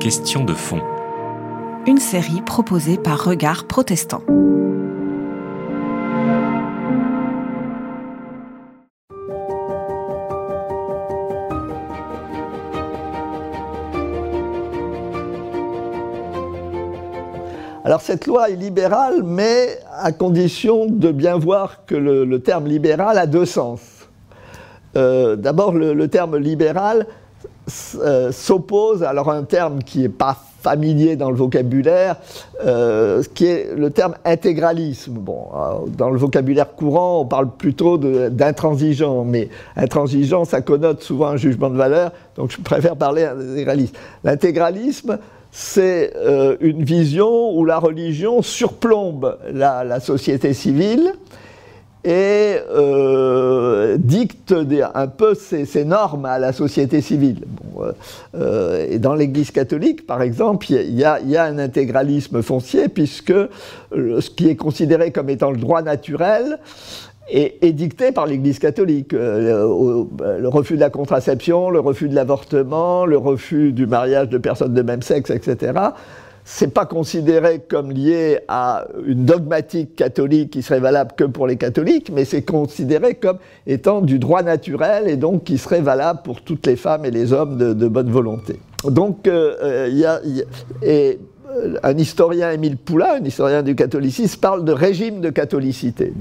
Question de fond. Une série proposée par Regard Protestant. Alors cette loi est libérale, mais à condition de bien voir que le, terme libéral a deux sens. Euh, d'abord, le, terme libéral euh, s'oppose alors un terme qui n'est pas familier dans le vocabulaire, euh, qui est le terme intégralisme. Bon, dans le vocabulaire courant, on parle plutôt d'intransigeant, mais intransigeant, ça connote souvent un jugement de valeur, donc je préfère parler d'intégralisme. L'intégralisme, c'est euh, une vision où la religion surplombe la, société civile et euh, dicte un peu ses, normes à la société civile. Euh, et dans l'Église catholique, par exemple, il y, a un intégralisme foncier puisque ce qui est considéré comme étant le droit naturel est, dicté par l'Église catholique. Euh, le, refus de la contraception, le refus de l'avortement, le refus du mariage de personnes de même sexe, etc. C'est pas considéré comme lié à une dogmatique catholique qui serait valable que pour les catholiques, mais c'est considéré comme étant du droit naturel et donc qui serait valable pour toutes les femmes et les hommes de, bonne volonté. Donc, euh, euh, il y, a, et un historien, Émile Poulain, un historien du catholicisme, parle de régime de catholicité.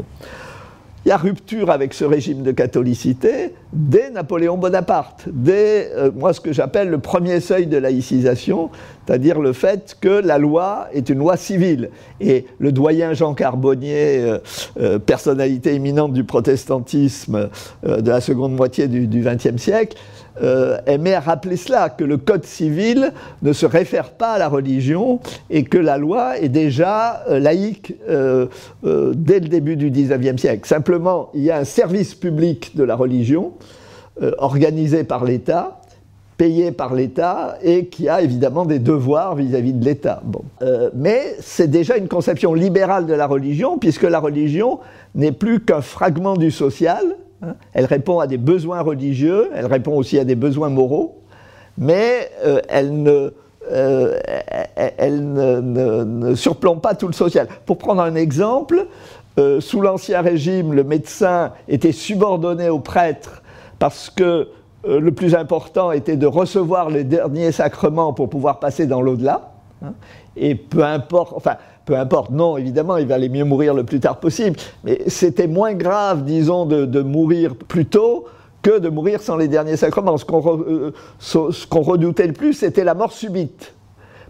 Il y a rupture avec ce régime de catholicité dès Napoléon Bonaparte, dès euh, moi ce que j'appelle le premier seuil de laïcisation, c'est-à-dire le fait que la loi est une loi civile. Et le doyen Jean Carbonnier, euh, euh, personnalité éminente du protestantisme de la seconde moitié du XXe siècle, euh, aimait à rappeler cela, que le code civil ne se réfère pas à la religion et que la loi est déjà euh, laïque euh, dès le début du XIXe siècle. Simplement, il y a un service public de la religion organisé par l'État payé par l'État et qui a évidemment des devoirs vis-à-vis de l'État. Bon. mais c'est déjà une conception libérale de la religion, puisque la religion n'est plus qu'un fragment du social. Elle répond à des besoins religieux, elle répond aussi à des besoins moraux, mais euh, elle, ne, euh, ne, surplombe pas tout le social. Pour prendre un exemple, euh, sous l'Ancien Régime, le médecin était subordonné au prêtre parce que le plus important était de recevoir les derniers sacrements pour pouvoir passer dans l'au-delà. Hein. et peu importe, enfin, peu importe, non, évidemment, il valait mieux mourir le plus tard possible, mais c'était moins grave, disons, de, mourir plus tôt que de mourir sans les derniers sacrements. Ce qu'on euh, redoutait le plus, c'était la mort subite.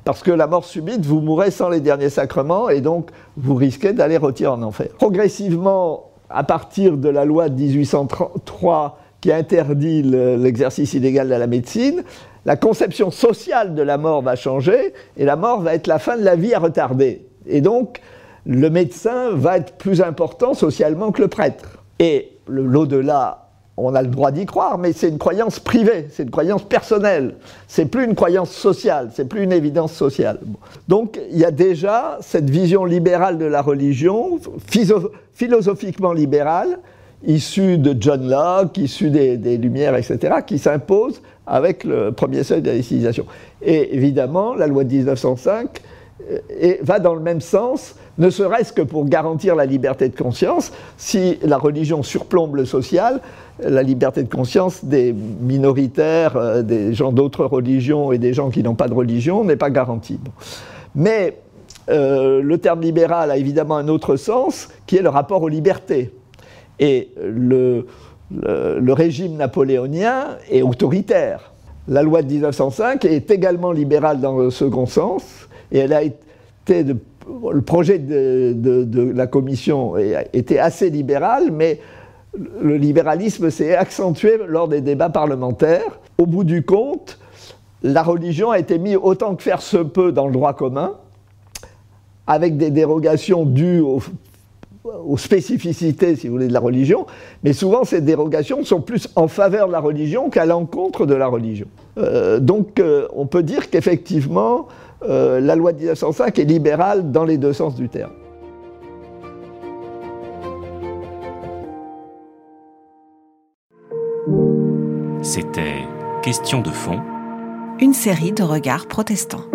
Parce que la mort subite, vous mourrez sans les derniers sacrements et donc vous risquez d'aller retirer en enfer. Progressivement, à partir de la loi de 1803 qui interdit l'exercice illégal de la médecine, la conception sociale de la mort va changer et la mort va être la fin de la vie à retarder. Et donc, le médecin va être plus important socialement que le prêtre. Et l'au-delà, on a le droit d'y croire, mais c'est une croyance privée, c'est une croyance personnelle. C'est plus une croyance sociale, c'est plus une évidence sociale. Donc, il y a déjà cette vision libérale de la religion, philosophiquement libérale, issue de John Locke, issue des, Lumières, etc., qui s'impose avec le premier seuil de la civilisation. Et évidemment, la loi de 1905 et va dans le même sens, ne serait-ce que pour garantir la liberté de conscience. Si la religion surplombe le social, la liberté de conscience des minoritaires, euh, des gens d'autres religions et des gens qui n'ont pas de religion n'est pas garantie. Mais euh, le terme libéral a évidemment un autre sens, qui est le rapport aux libertés. Et le régime napoléonien est autoritaire. La loi de 1905 est également libérale dans le second sens, et elle a été le projet de, la commission était assez libéral, mais le libéralisme s'est accentué lors des débats parlementaires. Au bout du compte, la religion a été mise autant que faire se peut dans le droit commun, avec des dérogations dues aux, spécificités, si vous voulez, de la religion, mais souvent ces dérogations sont plus en faveur de la religion qu'à l'encontre de la religion. Euh, donc euh, on peut dire qu'effectivement, euh, la loi de 1905 est libérale dans les deux sens du terme. C'était Question de fond. une série de regards protestants.